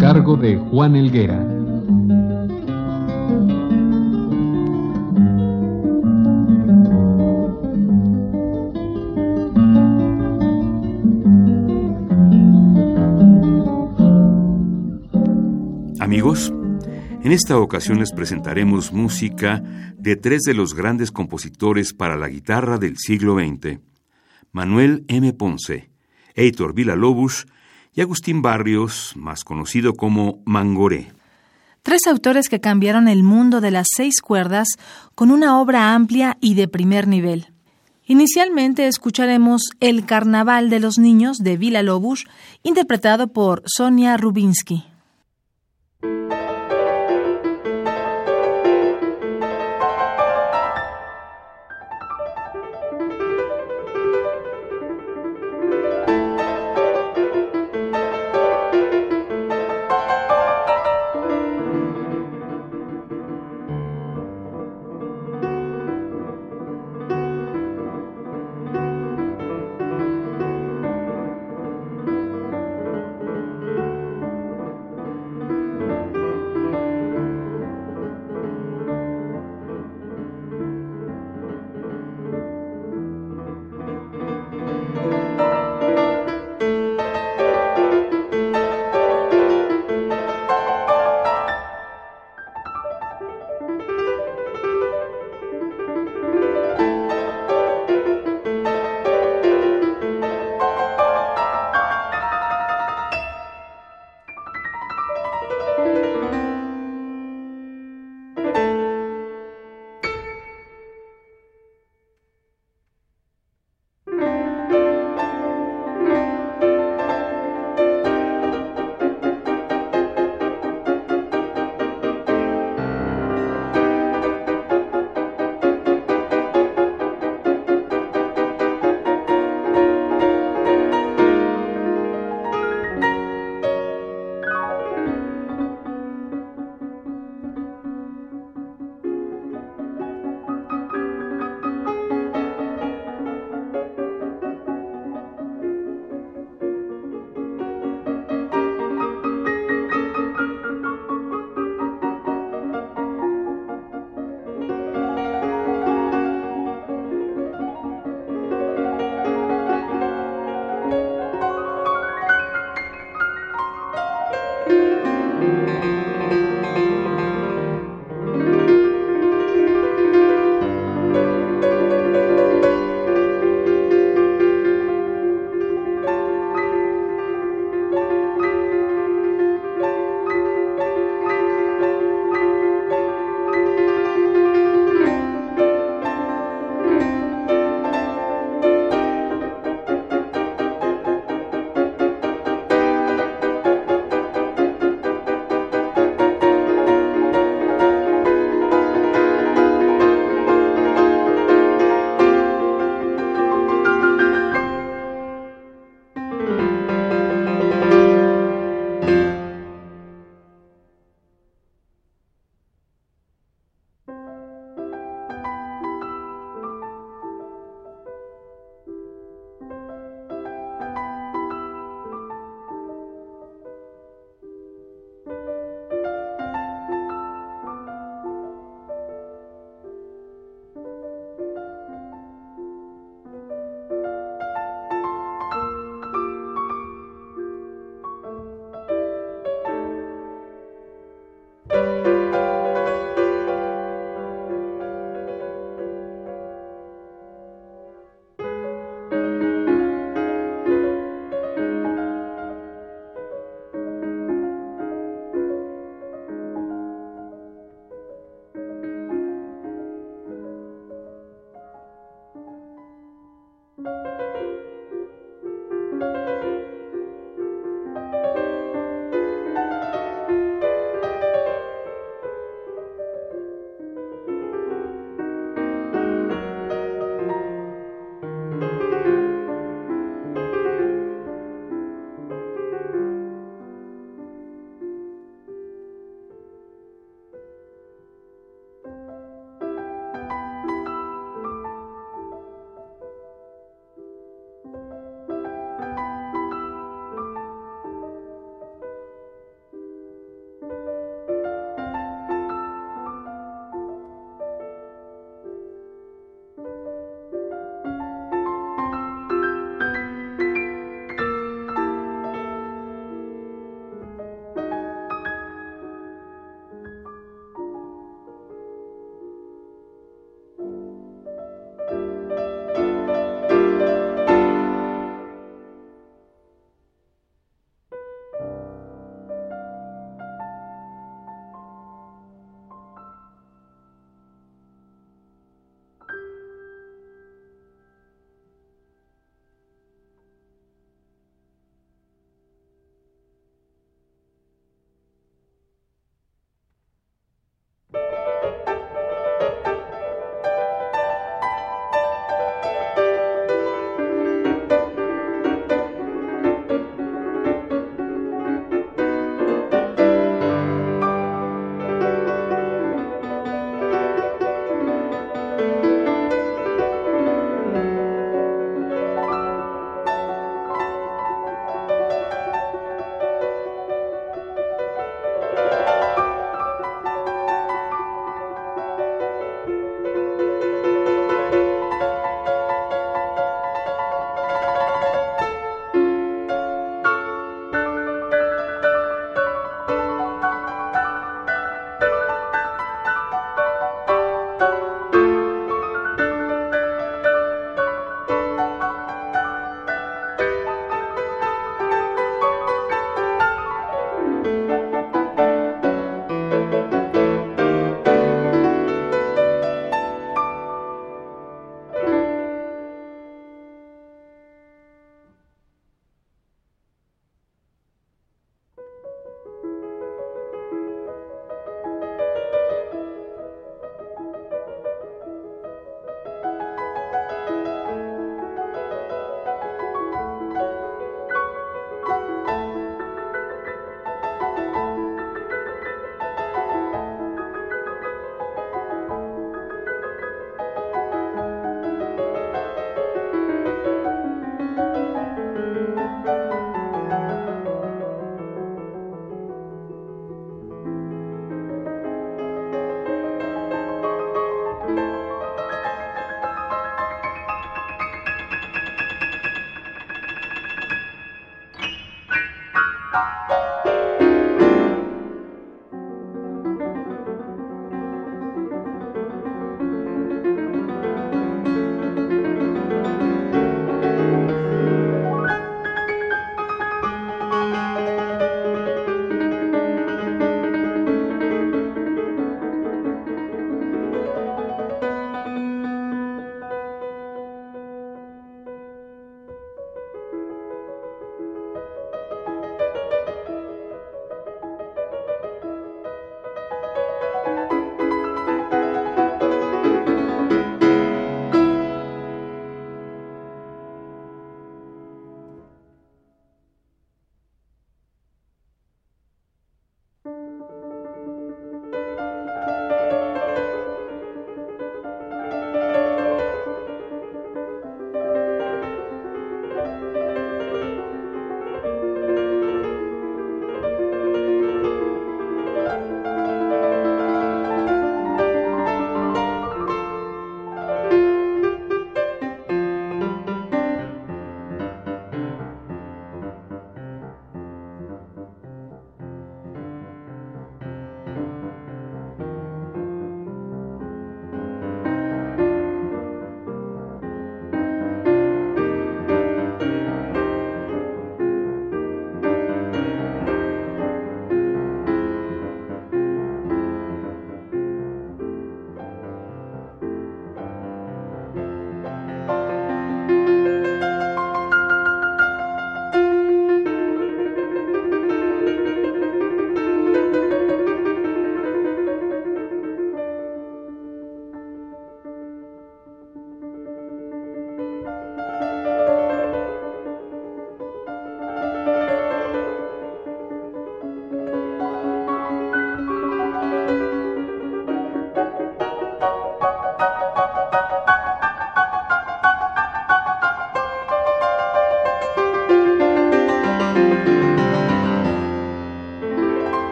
Cargo de Juan Elguera. Amigos, en esta ocasión les presentaremos música de tres de los grandes compositores para la guitarra del siglo XX, Manuel M. Ponce, Heitor Villa-Lobos y Agustín Barrios, más conocido como Mangoré. Tres autores que cambiaron el mundo de las seis cuerdas con una obra amplia y de primer nivel. Inicialmente escucharemos El Carnaval de los Niños de Villa-Lobos, interpretado por Sonia Rubinsky.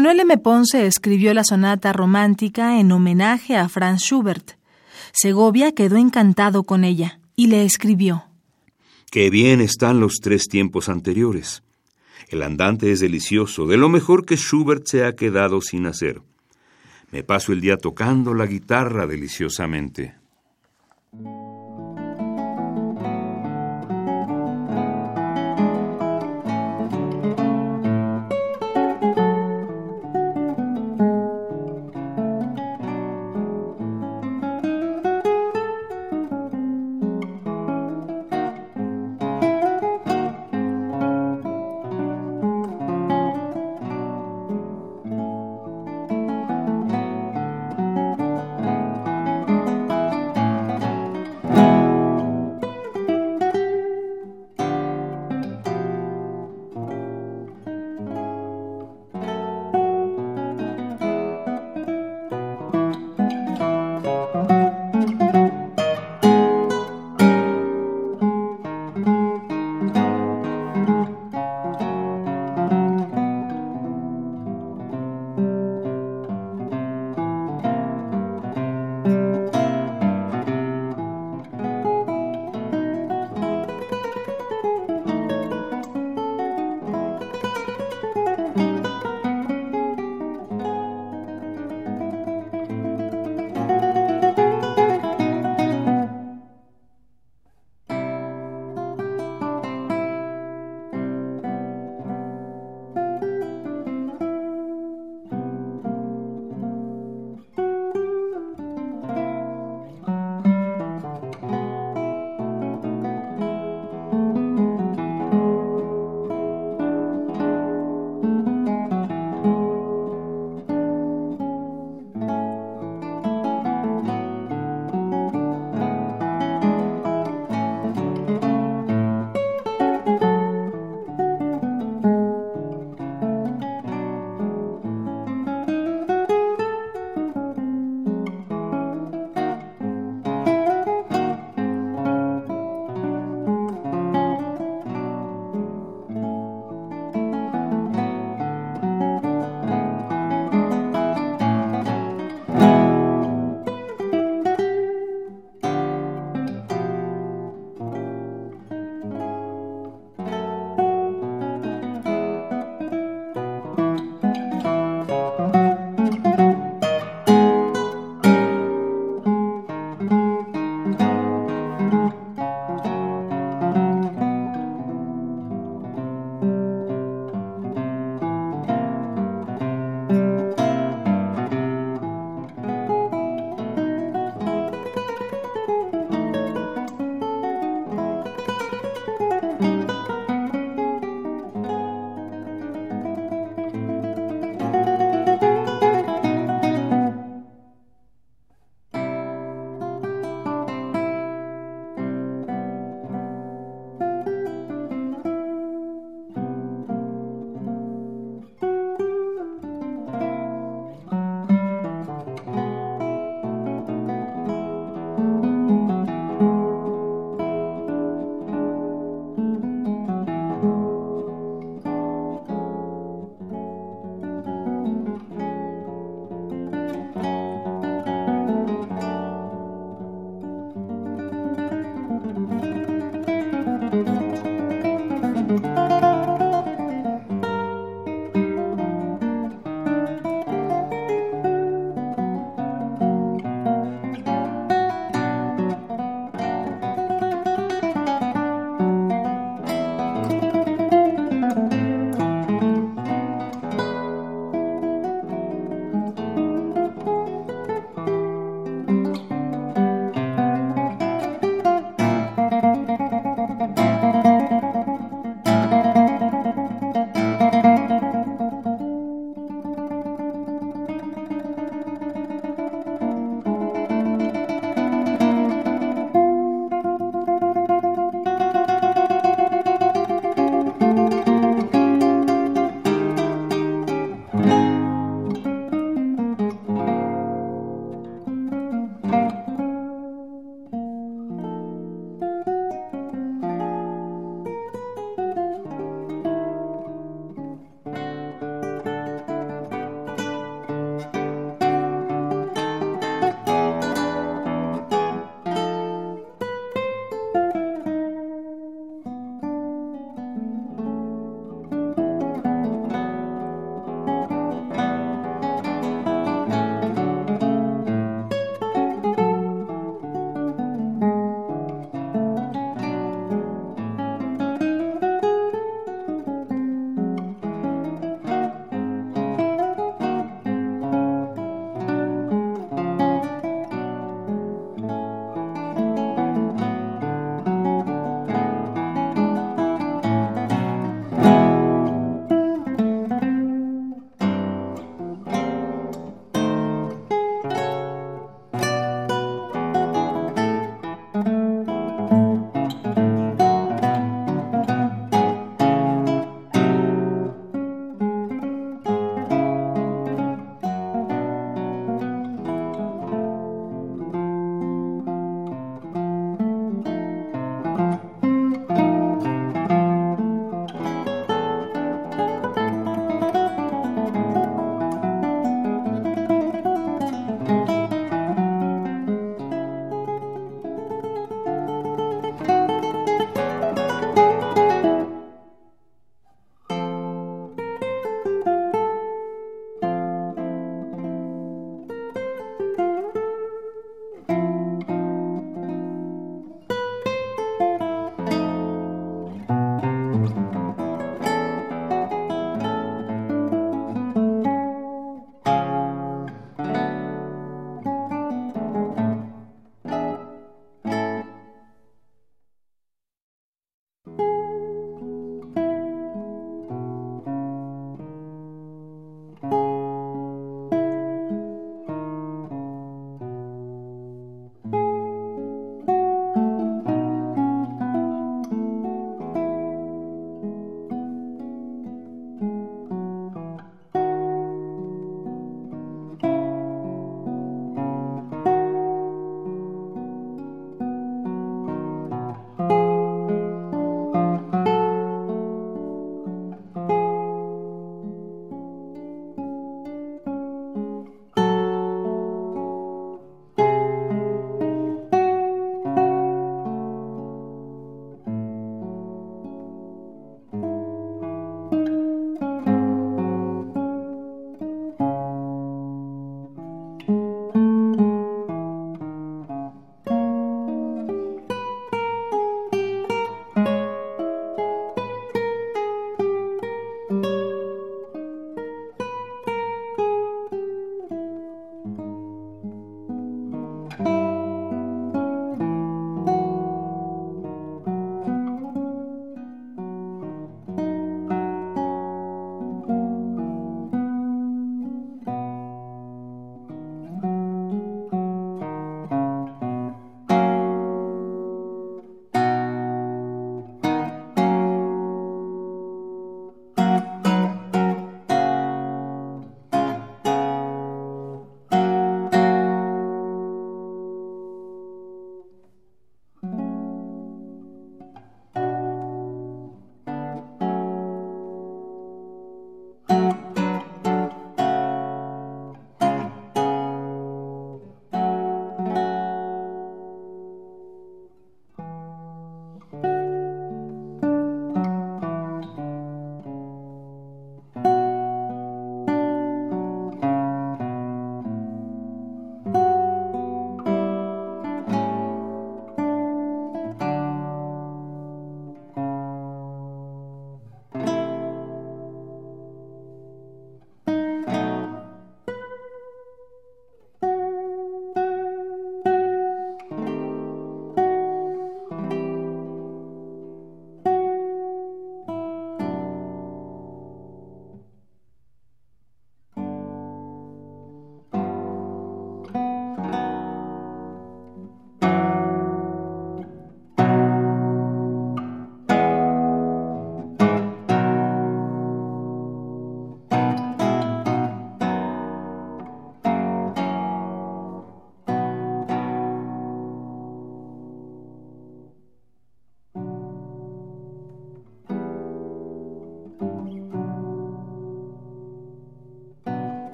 Manuel M. Ponce escribió la sonata romántica en homenaje a Franz Schubert. Segovia quedó encantado con ella y le escribió. Qué bien están los tres tiempos anteriores. El andante es delicioso, de lo mejor que Schubert se ha quedado sin hacer. Me paso el día tocando la guitarra deliciosamente.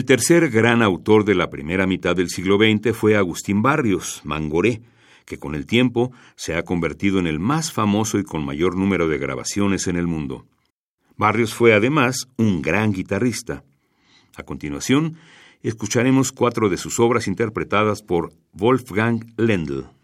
El tercer gran autor de la primera mitad del siglo XX fue Agustín Barrios, Mangoré, que con el tiempo se ha convertido en el más famoso y con mayor número de grabaciones en el mundo. Barrios fue además un gran guitarrista. A continuación, escucharemos cuatro de sus obras interpretadas por Wolfgang Lendl.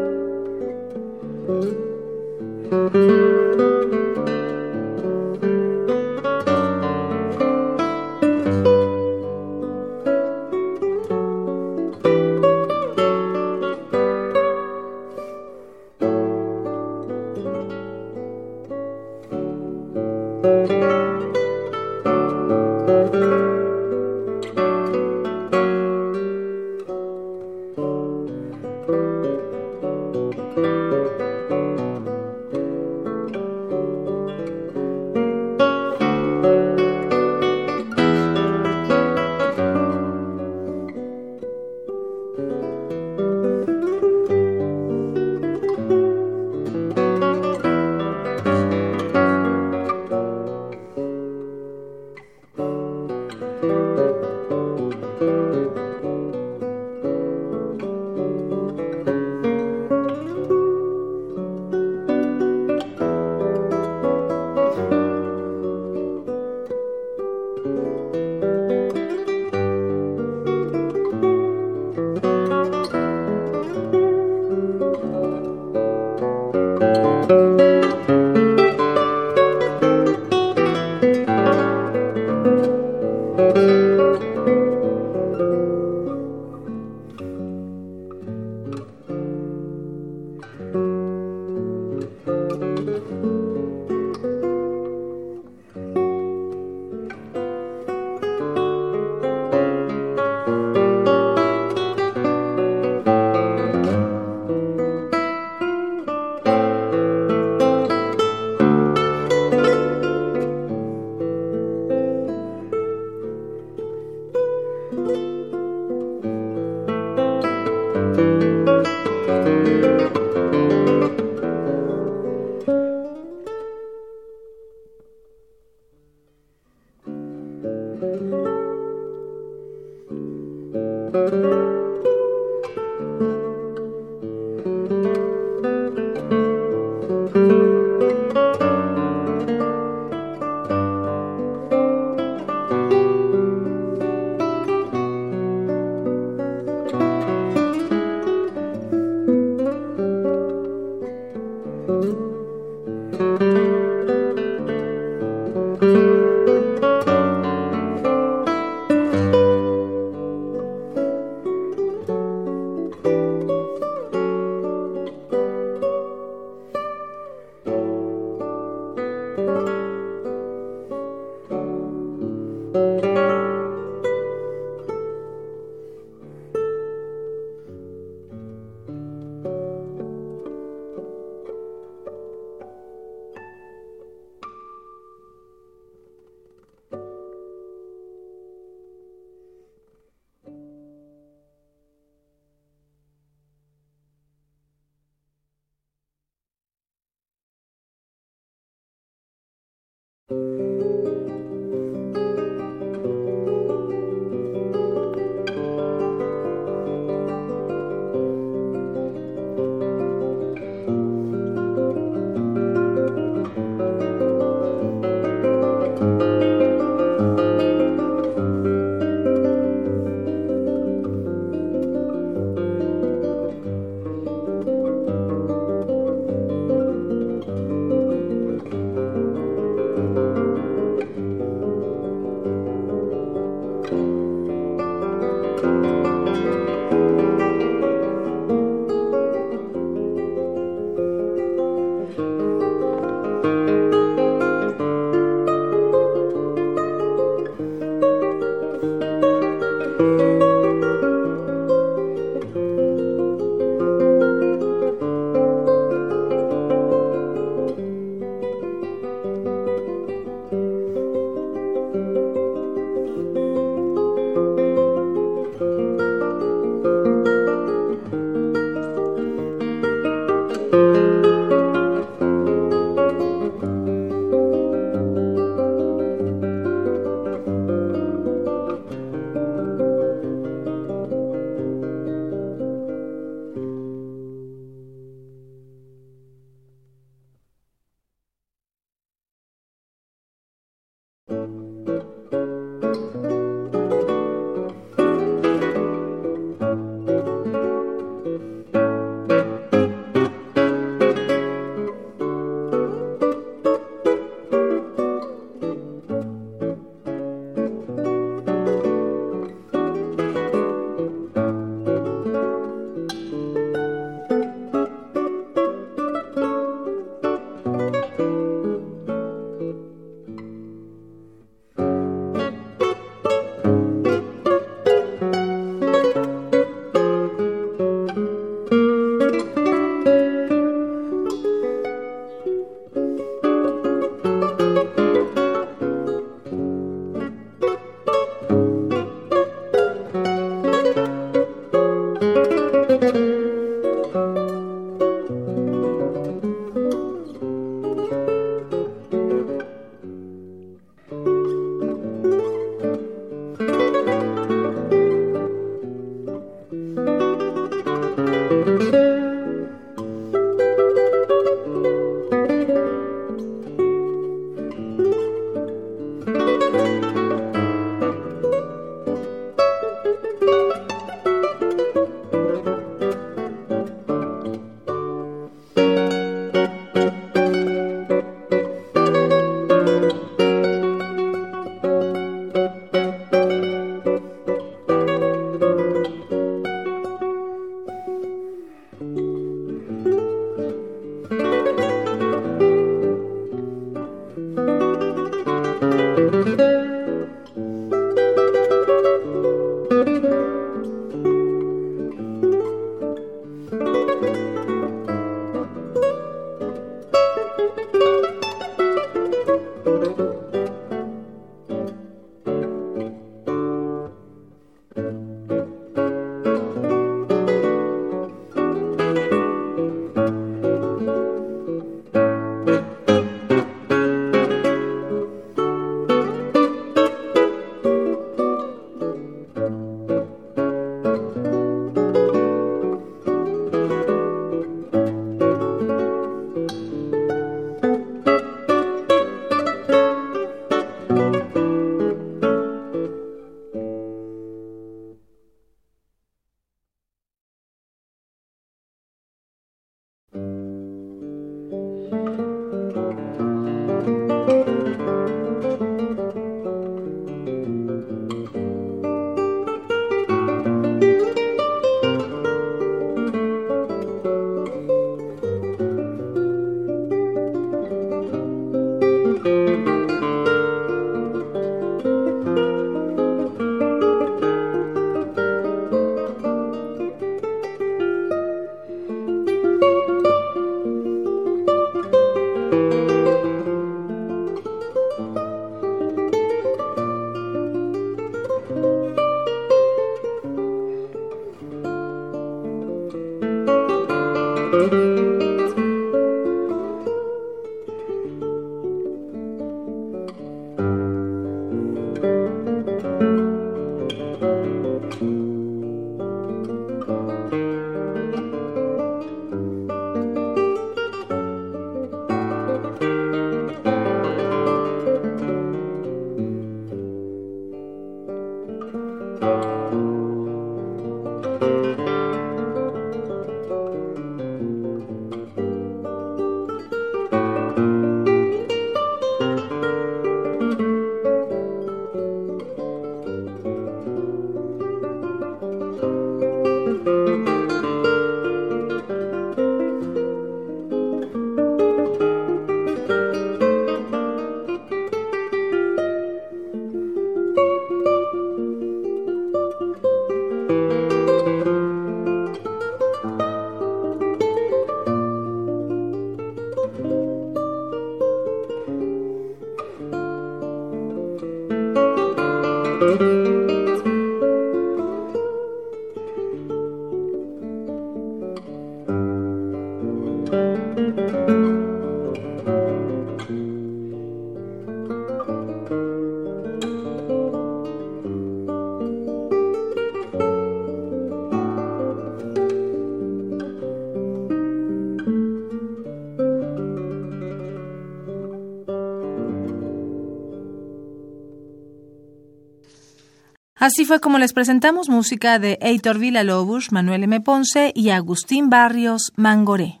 Así fue como les presentamos música de Heitor Villa-Lobos, Manuel M. Ponce y Agustín Barrios Mangoré.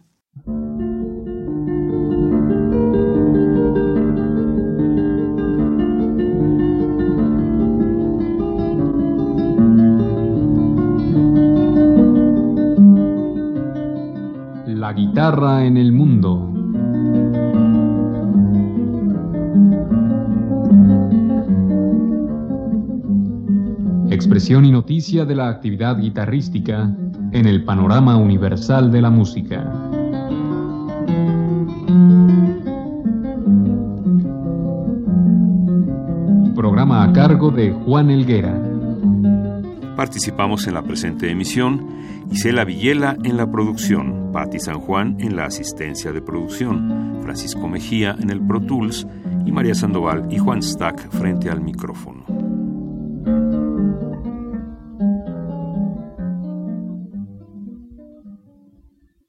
La guitarra en el Y noticia de la actividad guitarrística en el panorama universal de la música. Programa a cargo de Juan Elguera. Participamos en la presente emisión Isela Villela en la producción, Patti San Juan en la asistencia de producción, Francisco Mejía en el Pro Tools y María Sandoval y Juan Stack frente al micrófono.